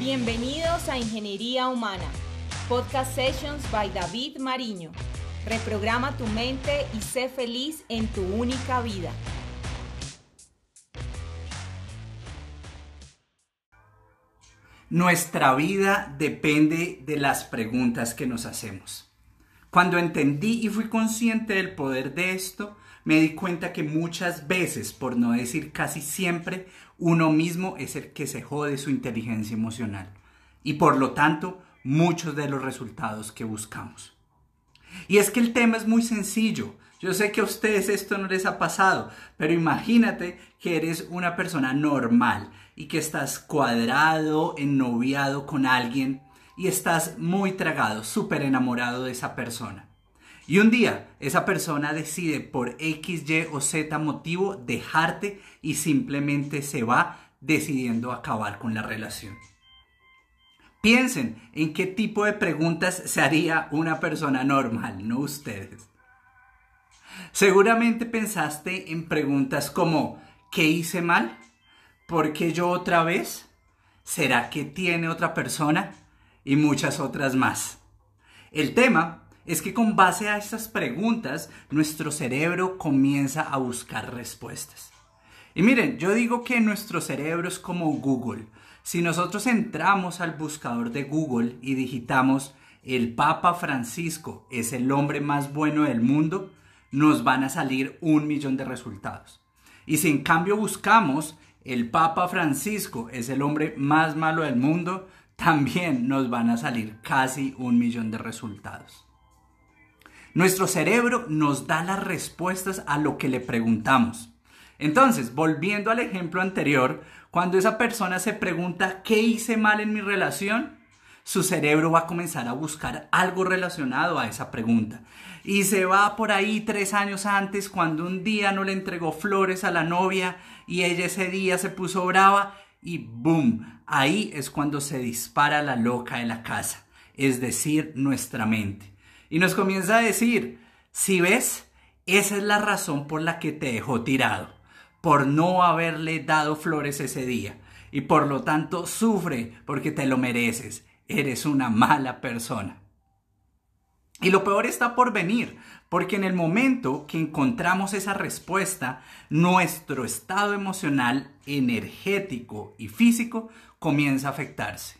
Bienvenidos a Ingeniería Humana, Podcast Sessions by David Mariño. Reprograma tu mente y sé feliz en tu única vida. Nuestra vida depende de las preguntas que nos hacemos. Cuando entendí y fui consciente del poder de esto, me di cuenta que muchas veces, por no decir casi siempre, uno mismo es el que se jode su inteligencia emocional y por lo tanto muchos de los resultados que buscamos. Y es que el tema es muy sencillo. Yo sé que a ustedes esto no les ha pasado, pero imagínate que eres una persona normal y que estás cuadrado, ennoviado con alguien y estás muy tragado, súper enamorado de esa persona. Y un día esa persona decide por X, Y o Z motivo dejarte y simplemente se va decidiendo acabar con la relación. Piensen en qué tipo de preguntas se haría una persona normal, no ustedes. Seguramente pensaste en preguntas como ¿qué hice mal? ¿Por qué yo otra vez? ¿Será que tiene otra persona? Y muchas otras más. El tema es que con base a estas preguntas nuestro cerebro comienza a buscar respuestas. Y miren, yo digo que nuestro cerebro es como Google. Si nosotros entramos al buscador de Google y digitamos el Papa Francisco es el hombre más bueno del mundo, nos van a salir un millón de resultados. Y si en cambio buscamos el Papa Francisco es el hombre más malo del mundo, también nos van a salir casi un millón de resultados. Nuestro cerebro nos da las respuestas a lo que le preguntamos. Entonces, volviendo al ejemplo anterior, cuando esa persona se pregunta ¿qué hice mal en mi relación? Su cerebro va a comenzar a buscar algo relacionado a esa pregunta. Y se va por ahí tres años antes cuando un día no le entregó flores a la novia y ella ese día se puso brava y ¡boom! Ahí es cuando se dispara la loca de la casa, es decir, nuestra mente. Y nos comienza a decir, si ves, esa es la razón por la que te dejó tirado, por no haberle dado flores ese día. Y por lo tanto sufre porque te lo mereces. Eres una mala persona. Y lo peor está por venir, porque en el momento que encontramos esa respuesta, nuestro estado emocional, energético y físico comienza a afectarse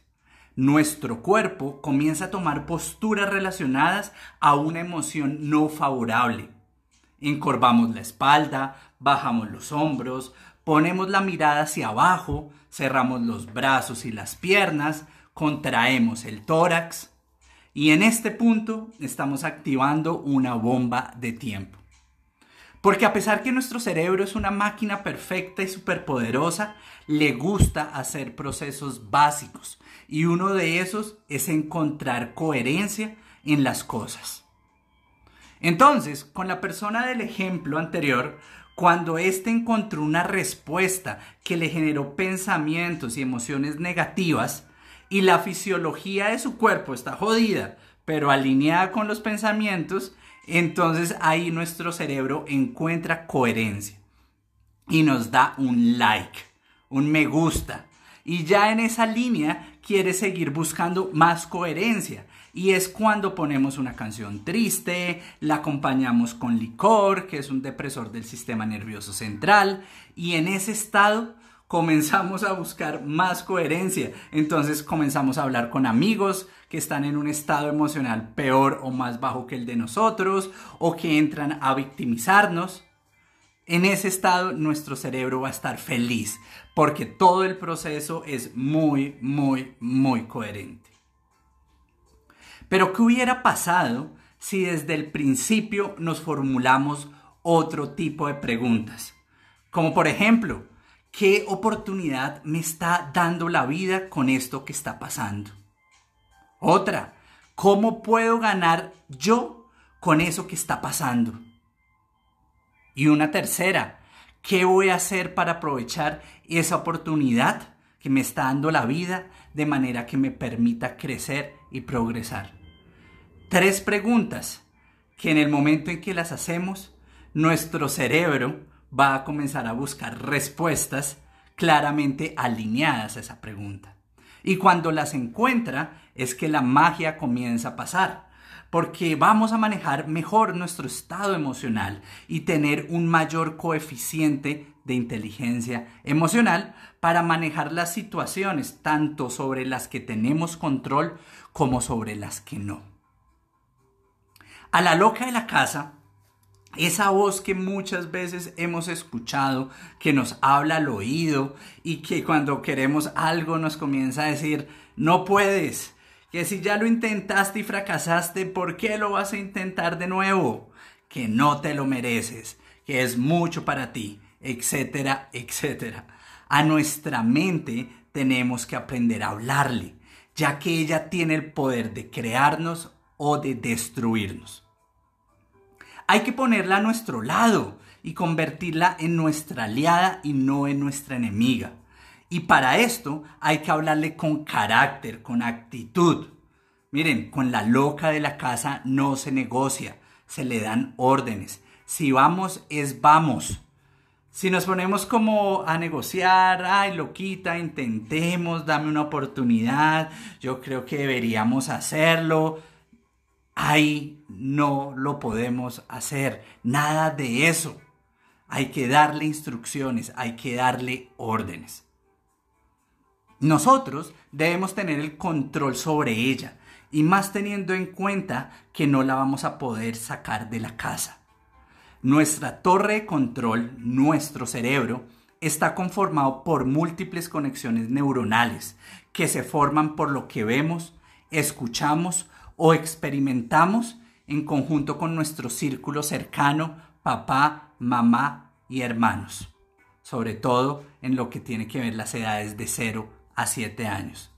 nuestro cuerpo comienza a tomar posturas relacionadas a una emoción no favorable. Encorvamos la espalda, bajamos los hombros, ponemos la mirada hacia abajo, cerramos los brazos y las piernas, contraemos el tórax y en este punto estamos activando una bomba de tiempo. Porque a pesar que nuestro cerebro es una máquina perfecta y superpoderosa, le gusta hacer procesos básicos. Y uno de esos es encontrar coherencia en las cosas. Entonces, con la persona del ejemplo anterior, cuando éste encontró una respuesta que le generó pensamientos y emociones negativas, y la fisiología de su cuerpo está jodida, pero alineada con los pensamientos, entonces ahí nuestro cerebro encuentra coherencia y nos da un like, un me gusta. Y ya en esa línea quiere seguir buscando más coherencia. Y es cuando ponemos una canción triste, la acompañamos con licor, que es un depresor del sistema nervioso central, y en ese estado comenzamos a buscar más coherencia. Entonces comenzamos a hablar con amigos que están en un estado emocional peor o más bajo que el de nosotros o que entran a victimizarnos. En ese estado nuestro cerebro va a estar feliz porque todo el proceso es muy, muy, muy coherente. Pero ¿qué hubiera pasado si desde el principio nos formulamos otro tipo de preguntas? Como por ejemplo, ¿Qué oportunidad me está dando la vida con esto que está pasando? Otra, ¿cómo puedo ganar yo con eso que está pasando? Y una tercera, ¿qué voy a hacer para aprovechar esa oportunidad que me está dando la vida de manera que me permita crecer y progresar? Tres preguntas que en el momento en que las hacemos, nuestro cerebro va a comenzar a buscar respuestas claramente alineadas a esa pregunta. Y cuando las encuentra es que la magia comienza a pasar, porque vamos a manejar mejor nuestro estado emocional y tener un mayor coeficiente de inteligencia emocional para manejar las situaciones tanto sobre las que tenemos control como sobre las que no. A la loca de la casa, esa voz que muchas veces hemos escuchado, que nos habla al oído y que cuando queremos algo nos comienza a decir, no puedes, que si ya lo intentaste y fracasaste, ¿por qué lo vas a intentar de nuevo? Que no te lo mereces, que es mucho para ti, etcétera, etcétera. A nuestra mente tenemos que aprender a hablarle, ya que ella tiene el poder de crearnos o de destruirnos. Hay que ponerla a nuestro lado y convertirla en nuestra aliada y no en nuestra enemiga. Y para esto hay que hablarle con carácter, con actitud. Miren, con la loca de la casa no se negocia, se le dan órdenes. Si vamos, es vamos. Si nos ponemos como a negociar, ay, loquita, intentemos, dame una oportunidad, yo creo que deberíamos hacerlo, Ahí no lo podemos hacer. Nada de eso. Hay que darle instrucciones, hay que darle órdenes. Nosotros debemos tener el control sobre ella y más teniendo en cuenta que no la vamos a poder sacar de la casa. Nuestra torre de control, nuestro cerebro, está conformado por múltiples conexiones neuronales que se forman por lo que vemos, escuchamos o experimentamos en conjunto con nuestro círculo cercano, papá, mamá y hermanos, sobre todo en lo que tiene que ver las edades de 0 a 7 años.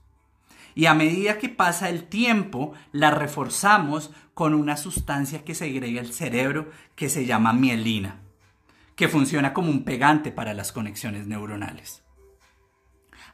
Y a medida que pasa el tiempo, la reforzamos con una sustancia que segrega el cerebro que se llama mielina, que funciona como un pegante para las conexiones neuronales.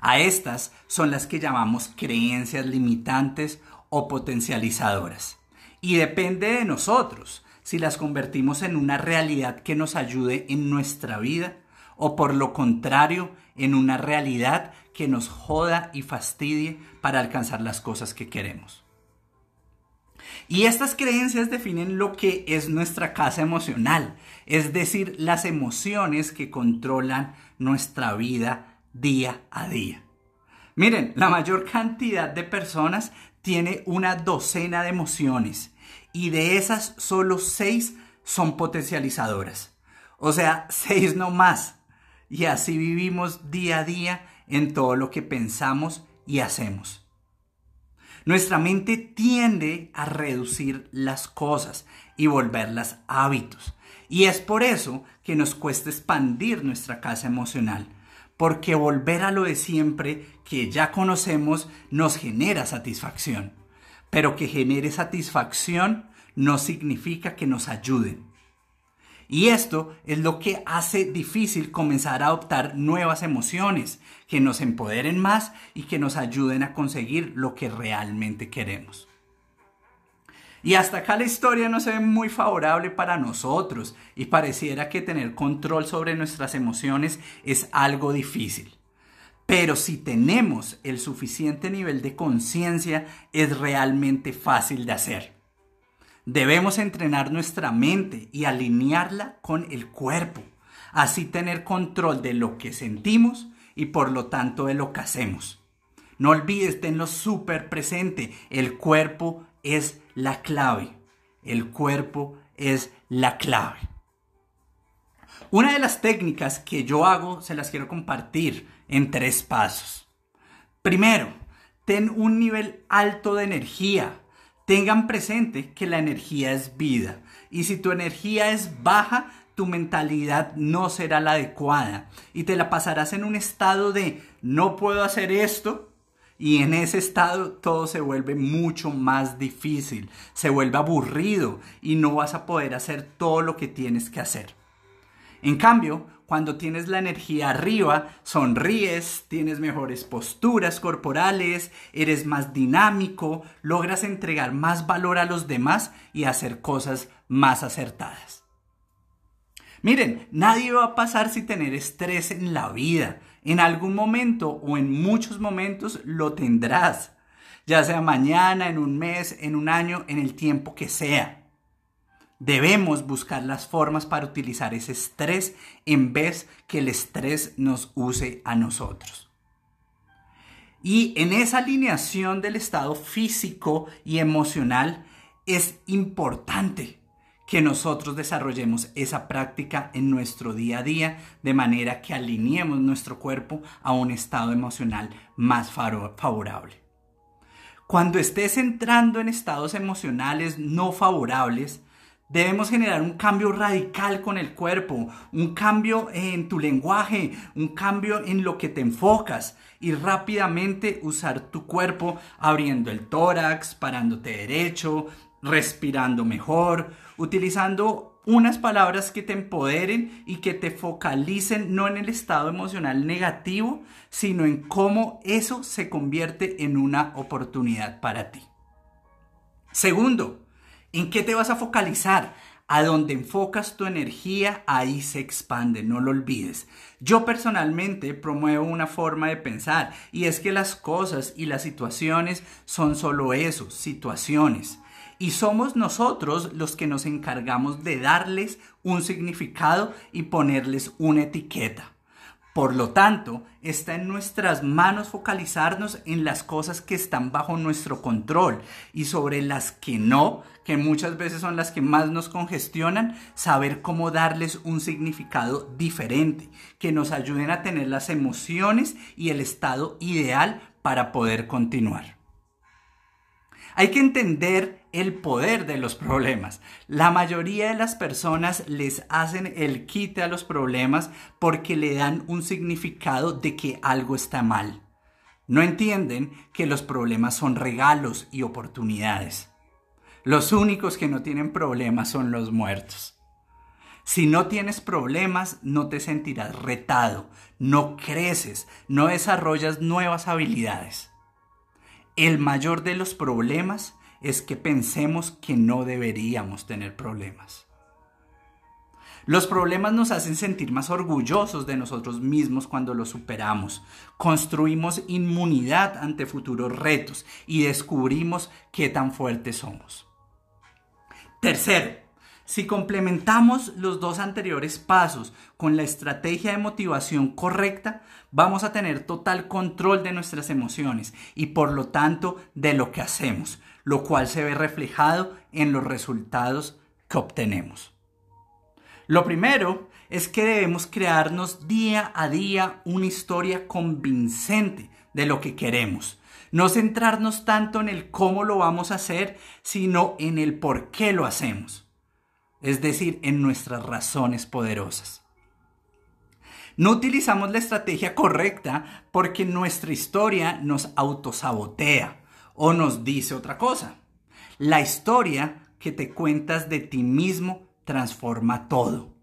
A estas son las que llamamos creencias limitantes o potencializadoras. Y depende de nosotros si las convertimos en una realidad que nos ayude en nuestra vida o por lo contrario en una realidad que nos joda y fastidie para alcanzar las cosas que queremos. Y estas creencias definen lo que es nuestra casa emocional, es decir, las emociones que controlan nuestra vida día a día. Miren, la mayor cantidad de personas tiene una docena de emociones y de esas solo seis son potencializadoras. O sea, seis no más. Y así vivimos día a día en todo lo que pensamos y hacemos. Nuestra mente tiende a reducir las cosas y volverlas hábitos. Y es por eso que nos cuesta expandir nuestra casa emocional porque volver a lo de siempre que ya conocemos nos genera satisfacción. Pero que genere satisfacción no significa que nos ayuden. Y esto es lo que hace difícil comenzar a adoptar nuevas emociones que nos empoderen más y que nos ayuden a conseguir lo que realmente queremos. Y hasta acá la historia no se ve muy favorable para nosotros y pareciera que tener control sobre nuestras emociones es algo difícil. Pero si tenemos el suficiente nivel de conciencia es realmente fácil de hacer. Debemos entrenar nuestra mente y alinearla con el cuerpo, así tener control de lo que sentimos y por lo tanto de lo que hacemos. No olvides, tenlo súper presente, el cuerpo es la clave. El cuerpo es la clave. Una de las técnicas que yo hago se las quiero compartir en tres pasos. Primero, ten un nivel alto de energía. Tengan presente que la energía es vida y si tu energía es baja, tu mentalidad no será la adecuada y te la pasarás en un estado de no puedo hacer esto y en ese estado todo se vuelve mucho más difícil, se vuelve aburrido y no vas a poder hacer todo lo que tienes que hacer. En cambio, cuando tienes la energía arriba, sonríes, tienes mejores posturas corporales, eres más dinámico, logras entregar más valor a los demás y hacer cosas más acertadas. Miren, nadie va a pasar sin tener estrés en la vida. En algún momento o en muchos momentos lo tendrás, ya sea mañana, en un mes, en un año, en el tiempo que sea. Debemos buscar las formas para utilizar ese estrés en vez que el estrés nos use a nosotros. Y en esa alineación del estado físico y emocional es importante que nosotros desarrollemos esa práctica en nuestro día a día de manera que alineemos nuestro cuerpo a un estado emocional más favorable. Cuando estés entrando en estados emocionales no favorables, Debemos generar un cambio radical con el cuerpo, un cambio en tu lenguaje, un cambio en lo que te enfocas y rápidamente usar tu cuerpo abriendo el tórax, parándote derecho, respirando mejor, utilizando unas palabras que te empoderen y que te focalicen no en el estado emocional negativo, sino en cómo eso se convierte en una oportunidad para ti. Segundo, ¿En qué te vas a focalizar? A donde enfocas tu energía, ahí se expande, no lo olvides. Yo personalmente promuevo una forma de pensar y es que las cosas y las situaciones son solo eso, situaciones. Y somos nosotros los que nos encargamos de darles un significado y ponerles una etiqueta. Por lo tanto, está en nuestras manos focalizarnos en las cosas que están bajo nuestro control y sobre las que no, que muchas veces son las que más nos congestionan, saber cómo darles un significado diferente, que nos ayuden a tener las emociones y el estado ideal para poder continuar. Hay que entender el poder de los problemas. La mayoría de las personas les hacen el quite a los problemas porque le dan un significado de que algo está mal. No entienden que los problemas son regalos y oportunidades. Los únicos que no tienen problemas son los muertos. Si no tienes problemas, no te sentirás retado, no creces, no desarrollas nuevas habilidades. El mayor de los problemas es que pensemos que no deberíamos tener problemas. Los problemas nos hacen sentir más orgullosos de nosotros mismos cuando los superamos. Construimos inmunidad ante futuros retos y descubrimos qué tan fuertes somos. Tercero, si complementamos los dos anteriores pasos con la estrategia de motivación correcta, vamos a tener total control de nuestras emociones y por lo tanto de lo que hacemos, lo cual se ve reflejado en los resultados que obtenemos. Lo primero es que debemos crearnos día a día una historia convincente de lo que queremos. No centrarnos tanto en el cómo lo vamos a hacer, sino en el por qué lo hacemos es decir, en nuestras razones poderosas. No utilizamos la estrategia correcta porque nuestra historia nos autosabotea o nos dice otra cosa. La historia que te cuentas de ti mismo transforma todo.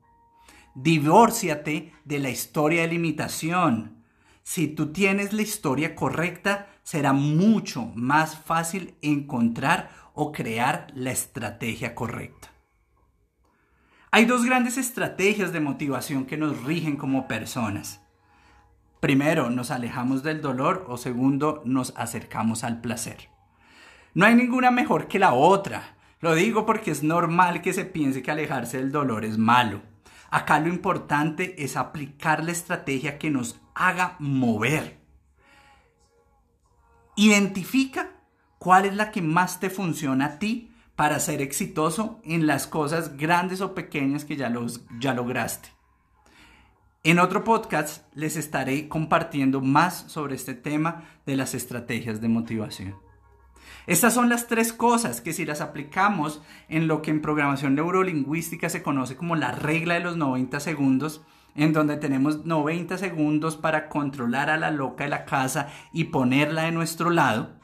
Divórciate de la historia de limitación. Si tú tienes la historia correcta, será mucho más fácil encontrar o crear la estrategia correcta. Hay dos grandes estrategias de motivación que nos rigen como personas. Primero, nos alejamos del dolor o segundo, nos acercamos al placer. No hay ninguna mejor que la otra. Lo digo porque es normal que se piense que alejarse del dolor es malo. Acá lo importante es aplicar la estrategia que nos haga mover. Identifica cuál es la que más te funciona a ti para ser exitoso en las cosas grandes o pequeñas que ya, los, ya lograste. En otro podcast les estaré compartiendo más sobre este tema de las estrategias de motivación. Estas son las tres cosas que si las aplicamos en lo que en programación neurolingüística se conoce como la regla de los 90 segundos, en donde tenemos 90 segundos para controlar a la loca de la casa y ponerla de nuestro lado,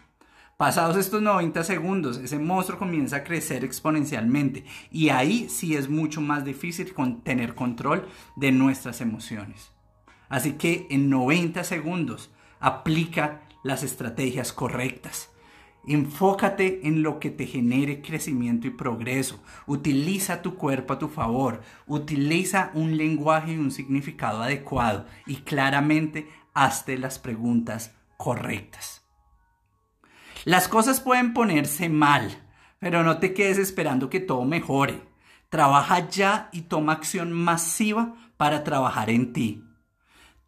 Pasados estos 90 segundos, ese monstruo comienza a crecer exponencialmente y ahí sí es mucho más difícil tener control de nuestras emociones. Así que en 90 segundos aplica las estrategias correctas. Enfócate en lo que te genere crecimiento y progreso. Utiliza tu cuerpo a tu favor. Utiliza un lenguaje y un significado adecuado y claramente hazte las preguntas correctas. Las cosas pueden ponerse mal, pero no te quedes esperando que todo mejore. Trabaja ya y toma acción masiva para trabajar en ti.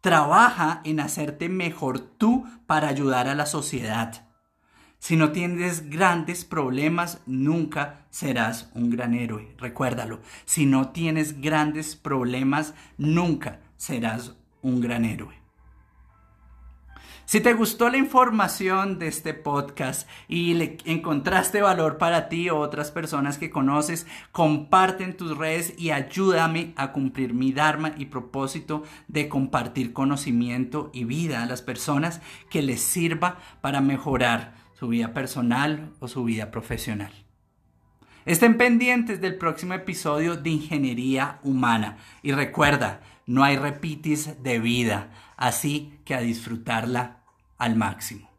Trabaja en hacerte mejor tú para ayudar a la sociedad. Si no tienes grandes problemas, nunca serás un gran héroe. Recuérdalo. Si no tienes grandes problemas, nunca serás un gran héroe. Si te gustó la información de este podcast y le encontraste valor para ti o otras personas que conoces, comparte en tus redes y ayúdame a cumplir mi dharma y propósito de compartir conocimiento y vida a las personas que les sirva para mejorar su vida personal o su vida profesional. Estén pendientes del próximo episodio de Ingeniería Humana y recuerda, no hay repitis de vida, así que a disfrutarla al máximo.